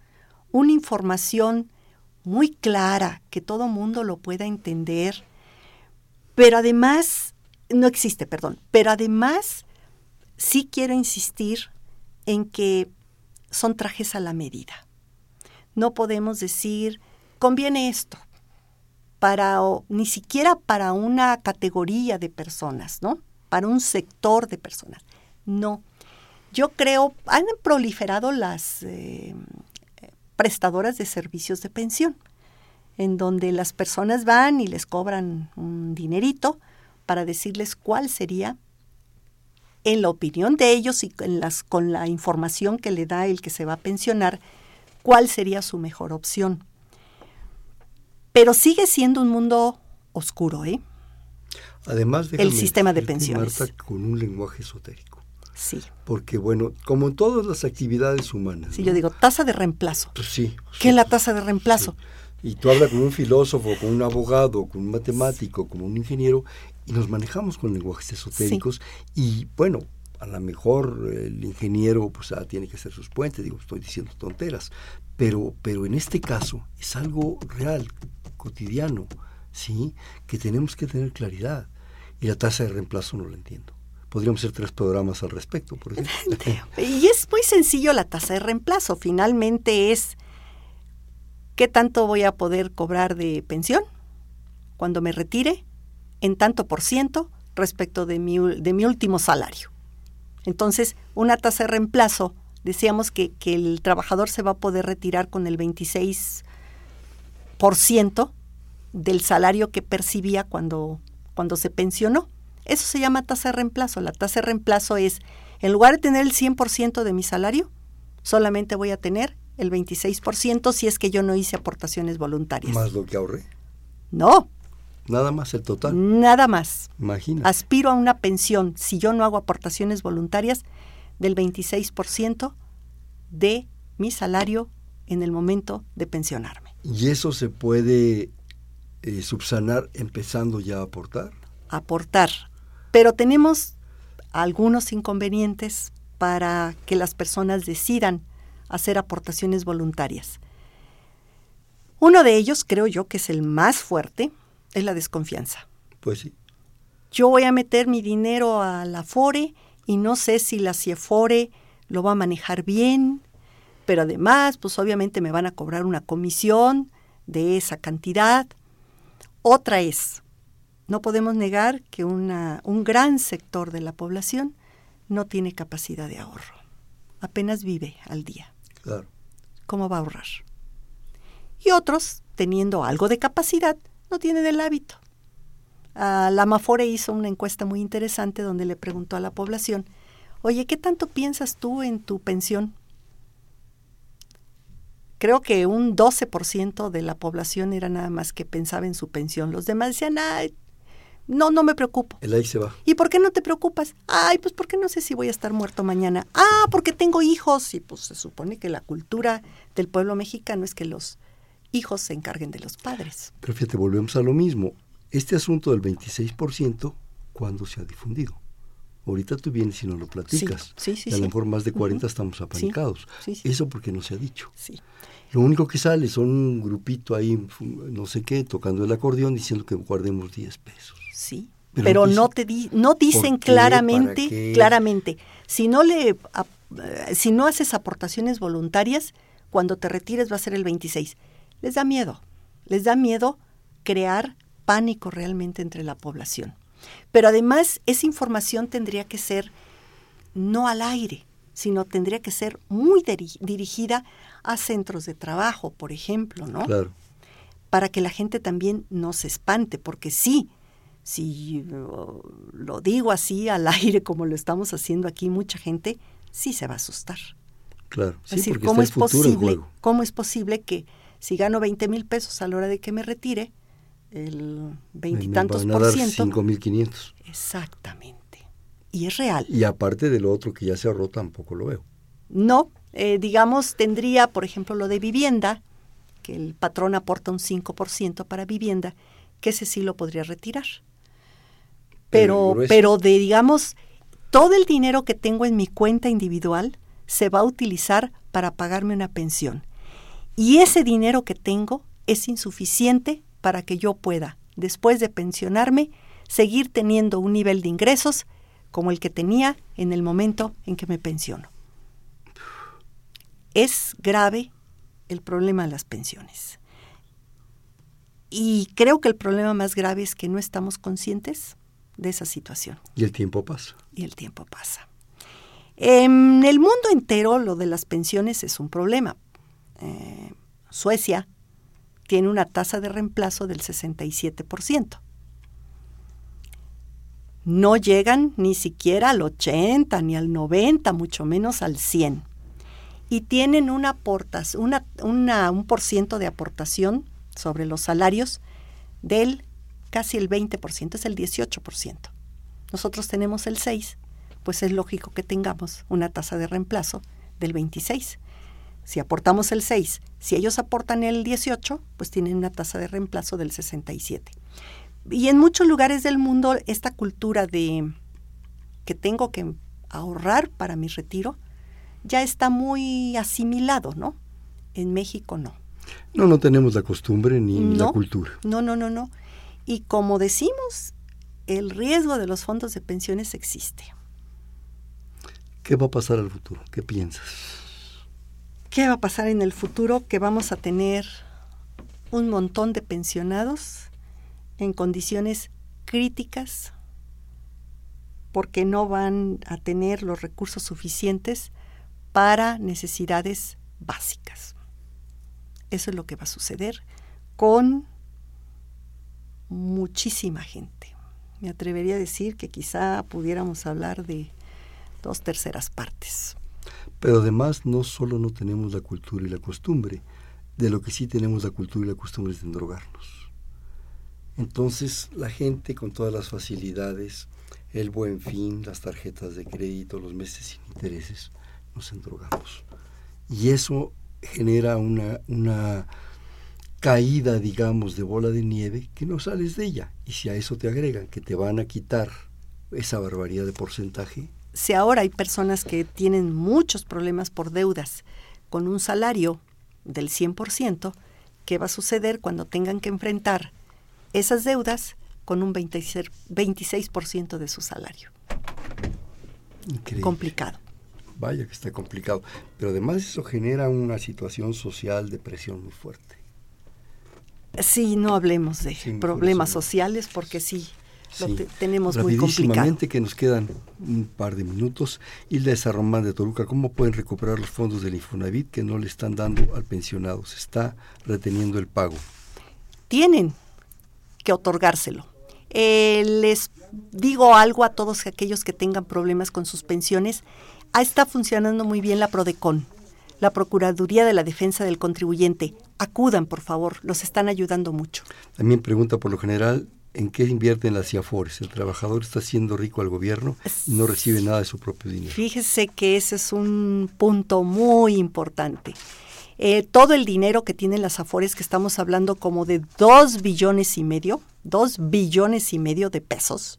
una información muy clara, que todo mundo lo pueda entender, pero además, no existe, perdón, pero además sí quiero insistir en que son trajes a la medida. No podemos decir, conviene esto, para, ni siquiera para una categoría de personas, ¿no? Para un sector de personas. No. Yo creo, han proliferado las eh, prestadoras de servicios de pensión en donde las personas van y les cobran un dinerito para decirles cuál sería, en la opinión de ellos y las, con la información que le da el que se va a pensionar, cuál sería su mejor opción. Pero sigue siendo un mundo oscuro, ¿eh? Además, el sistema de pensiones. Marta, con un lenguaje esotérico. Sí. Porque, bueno, como en todas las actividades humanas. Sí, yo digo, tasa de reemplazo. Pues sí. ¿Qué es la tasa de reemplazo? Y tú hablas con un filósofo, con un abogado, con un matemático, con un ingeniero, y nos manejamos con lenguajes esotéricos. Y bueno, a lo mejor el ingeniero pues ah, tiene que hacer sus puentes, digo, estoy diciendo tonteras, pero, pero en este caso es algo real, cotidiano, ¿sí? Que tenemos que tener claridad. Y la tasa de reemplazo no la entiendo. Podríamos hacer tres programas al respecto, por ejemplo. y es muy sencillo la tasa de reemplazo. Finalmente es ¿Qué tanto voy a poder cobrar de pensión cuando me retire? En tanto por ciento respecto de mi, de mi último salario. Entonces, una tasa de reemplazo, decíamos que, que el trabajador se va a poder retirar con el 26% del salario que percibía cuando, cuando se pensionó. Eso se llama tasa de reemplazo. La tasa de reemplazo es, en lugar de tener el 100% de mi salario, solamente voy a tener el 26% si es que yo no hice aportaciones voluntarias. ¿Más lo que ahorré? No. Nada más el total. Nada más. Imagina. Aspiro a una pensión, si yo no hago aportaciones voluntarias, del 26% de mi salario en el momento de pensionarme. ¿Y eso se puede eh, subsanar empezando ya a aportar? Aportar. Pero tenemos algunos inconvenientes para que las personas decidan hacer aportaciones voluntarias. Uno de ellos, creo yo, que es el más fuerte, es la desconfianza. Pues sí. Yo voy a meter mi dinero a la FORE y no sé si la CIEFORE lo va a manejar bien, pero además, pues obviamente me van a cobrar una comisión de esa cantidad. Otra es, no podemos negar que una, un gran sector de la población no tiene capacidad de ahorro, apenas vive al día. ¿Cómo va a ahorrar? Y otros, teniendo algo de capacidad, no tienen el hábito. Ah, la Mafore hizo una encuesta muy interesante donde le preguntó a la población, oye, ¿qué tanto piensas tú en tu pensión? Creo que un 12% de la población era nada más que pensaba en su pensión. Los demás decían, ay, no, no me preocupo. El ahí se va. ¿Y por qué no te preocupas? Ay, pues porque no sé si voy a estar muerto mañana. Ah, porque tengo hijos. Y pues se supone que la cultura del pueblo mexicano es que los hijos se encarguen de los padres. Pero fíjate, volvemos a lo mismo. Este asunto del 26%, ¿cuándo se ha difundido? Ahorita tú vienes y nos lo platicas. Sí, sí, sí. a lo mejor más de 40 estamos apanicados. Sí, Eso porque no se ha dicho. Sí. Lo único que sale son un grupito ahí, no sé qué, tocando el acordeón diciendo que guardemos 10 pesos. Sí, pero, no te di, no dicen claramente, claramente, si no le eh, si no haces aportaciones voluntarias, cuando te retires va a ser el 26. Les da miedo. Les da miedo crear pánico realmente entre la población. Pero además esa información tendría que ser no al aire, sino tendría que ser muy dirigida a centros de trabajo, por ejemplo, ¿no? Claro. Para que la gente también no se espante, porque sí, si lo digo así al aire como lo estamos haciendo aquí, mucha gente sí se va a asustar. Claro, es decir, ¿cómo es posible? ¿Cómo es posible que si gano 20 mil pesos a la hora de que me retire, el veintitantos por ciento? 5.500. Exactamente. Y es real. Y aparte de lo otro que ya se ahorró, tampoco lo veo. No, eh, digamos, tendría, por ejemplo, lo de vivienda, que el patrón aporta un 5% para vivienda, que ese sí lo podría retirar pero, pero de, digamos, todo el dinero que tengo en mi cuenta individual se va a utilizar para pagarme una pensión. Y ese dinero que tengo es insuficiente para que yo pueda, después de pensionarme, seguir teniendo un nivel de ingresos como el que tenía en el momento en que me pensiono. Es grave el problema de las pensiones. Y creo que el problema más grave es que no estamos conscientes de esa situación. Y el tiempo pasa. Y el tiempo pasa. En el mundo entero lo de las pensiones es un problema. Eh, Suecia tiene una tasa de reemplazo del 67%. no llegan ni siquiera al 80 ni al 90, mucho menos al 100. Y tienen una un por ciento de aportación sobre los salarios del casi el 20%, es el 18%. Nosotros tenemos el 6, pues es lógico que tengamos una tasa de reemplazo del 26. Si aportamos el 6, si ellos aportan el 18, pues tienen una tasa de reemplazo del 67. Y en muchos lugares del mundo esta cultura de que tengo que ahorrar para mi retiro ya está muy asimilado, ¿no? En México no. No, no tenemos la costumbre ni, la cultura. No, no, no, no. Y como decimos, el riesgo de los fondos de pensiones existe. ¿Qué va a pasar al futuro? ¿Qué piensas? ¿Qué va a pasar en el futuro? Que vamos a tener un montón de pensionados en condiciones críticas porque no van a tener los recursos suficientes para necesidades básicas. Eso es lo que va a suceder con muchísima gente. Me atrevería a decir que quizá pudiéramos hablar de dos terceras partes. Pero además no solo no tenemos la cultura y la costumbre, de lo que sí tenemos la cultura y la costumbre es de endrogarnos. Entonces la gente con todas las facilidades, el buen fin, las tarjetas de crédito, los meses sin intereses, nos endrogamos. Y eso genera una, una caída, digamos, de bola de nieve que no sales de ella. Y si a eso te agregan que te van a quitar esa barbaridad de porcentaje, si ahora hay personas que tienen muchos problemas por deudas con un salario del 100%, ¿qué va a suceder cuando tengan que enfrentar esas deudas con un 26%, de su salario? Complicado. Vaya que está complicado. Pero además eso genera una situación social de presión muy fuerte. Sí, no hablemos de problemas sociales porque sí, tenemos muy complicado. que nos quedan un par de minutos. Hilda Román de Toluca, ¿cómo pueden recuperar los fondos del Infonavit que no le están dando al pensionado? Se está reteniendo el pago. Tienen que otorgárselo. Eh, les digo algo a todos aquellos que tengan problemas con sus pensiones. Ah, está funcionando muy bien la PRODECON, la Procuraduría de la Defensa del Contribuyente. Acudan, por favor, los están ayudando mucho. También pregunta por lo general, ¿En qué invierten las CIAFORES? El trabajador está siendo rico al gobierno y no recibe nada de su propio dinero. Fíjese que ese es un punto muy importante. Eh, todo el dinero que tienen las AFORES, que estamos hablando como de dos billones y medio, dos billones y medio de pesos,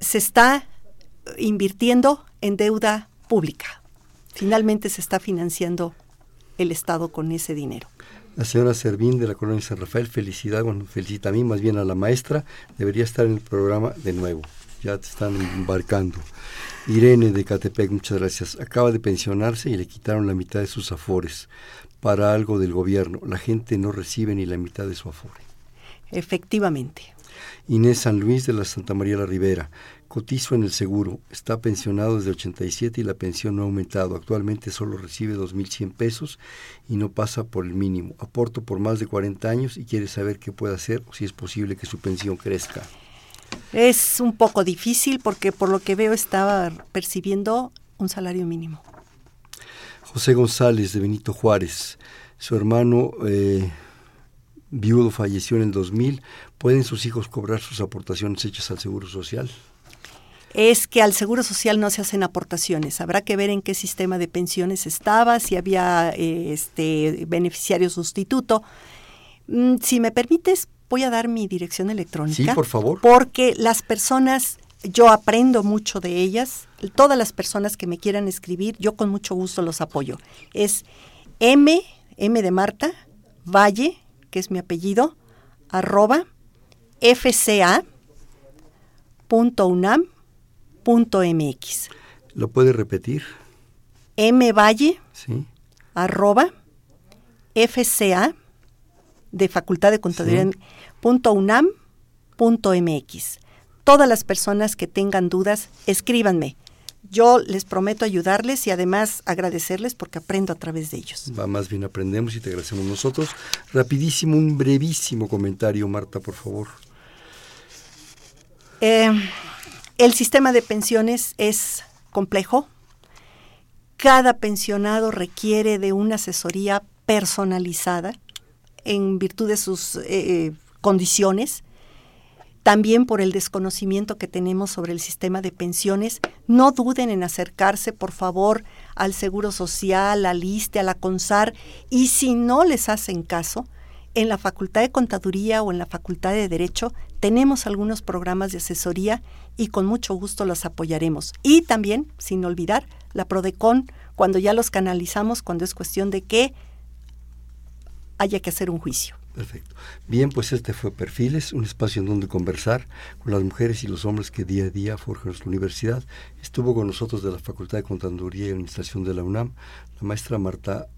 se está invirtiendo en deuda pública. Finalmente se está financiando el Estado con ese dinero. La señora Servín de la colonia San Rafael, felicidad, bueno, felicita a mí, más bien a la maestra, debería estar en el programa de nuevo, ya te están embarcando. Irene de Catepec, muchas gracias. Acaba de pensionarse y le quitaron la mitad de sus afores para algo del gobierno. La gente no recibe ni la mitad de su afore. Efectivamente. Inés San Luis de la Santa María la Ribera. Cotizo en el seguro, está pensionado desde 87 y la pensión no ha aumentado. Actualmente solo recibe 2.100 pesos y no pasa por el mínimo. Aporto por más de 40 años y quiere saber qué puede hacer o si es posible que su pensión crezca. Es un poco difícil porque por lo que veo estaba percibiendo un salario mínimo. José González de Benito Juárez, su hermano eh, viudo falleció en el 2000. ¿Pueden sus hijos cobrar sus aportaciones hechas al Seguro Social? es que al Seguro Social no se hacen aportaciones. Habrá que ver en qué sistema de pensiones estaba, si había eh, este beneficiario sustituto. Mm, si me permites, voy a dar mi dirección electrónica. Sí, por favor. Porque las personas, yo aprendo mucho de ellas. Todas las personas que me quieran escribir, yo con mucho gusto los apoyo. Es M, M de Marta, Valle, que es mi apellido, arroba, fca.unam mx. ¿Lo puede repetir? mvalle sí. arroba fca de Facultad de Contaduría mx. Todas las personas que tengan dudas, escríbanme. Yo les prometo ayudarles y además agradecerles porque aprendo a través de ellos. Va, más bien aprendemos y te agradecemos nosotros. Rapidísimo, un brevísimo comentario, Marta, por favor. Eh, el sistema de pensiones es complejo. Cada pensionado requiere de una asesoría personalizada en virtud de sus eh, condiciones. También por el desconocimiento que tenemos sobre el sistema de pensiones, no duden en acercarse, por favor, al Seguro Social, al ISTE, a la CONSAR, y si no les hacen caso, en la Facultad de Contaduría o en la Facultad de Derecho tenemos algunos programas de asesoría y con mucho gusto los apoyaremos. Y también, sin olvidar, la PRODECON, cuando ya los canalizamos, cuando es cuestión de que haya que hacer un juicio. Perfecto. Bien, pues este fue Perfiles, un espacio en donde conversar con las mujeres y los hombres que día a día forjan nuestra universidad. Estuvo con nosotros de la Facultad de Contaduría y Administración de la UNAM, la maestra Marta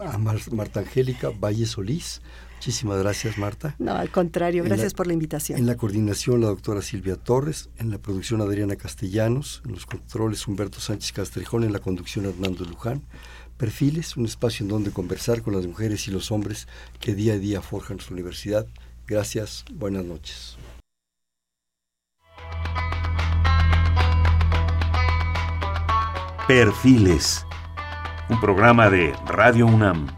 Ah, Marta Angélica Valle Solís. Muchísimas gracias, Marta. No, al contrario, gracias por la invitación. En la coordinación, la doctora Silvia Torres. En la producción, Adriana Castellanos. En los controles, Humberto Sánchez Castrejón. En la conducción, Hernando Luján. Perfiles, un espacio en donde conversar con las mujeres y los hombres que día a día forjan su universidad. Gracias, buenas noches. Perfiles un programa de Radio UNAM.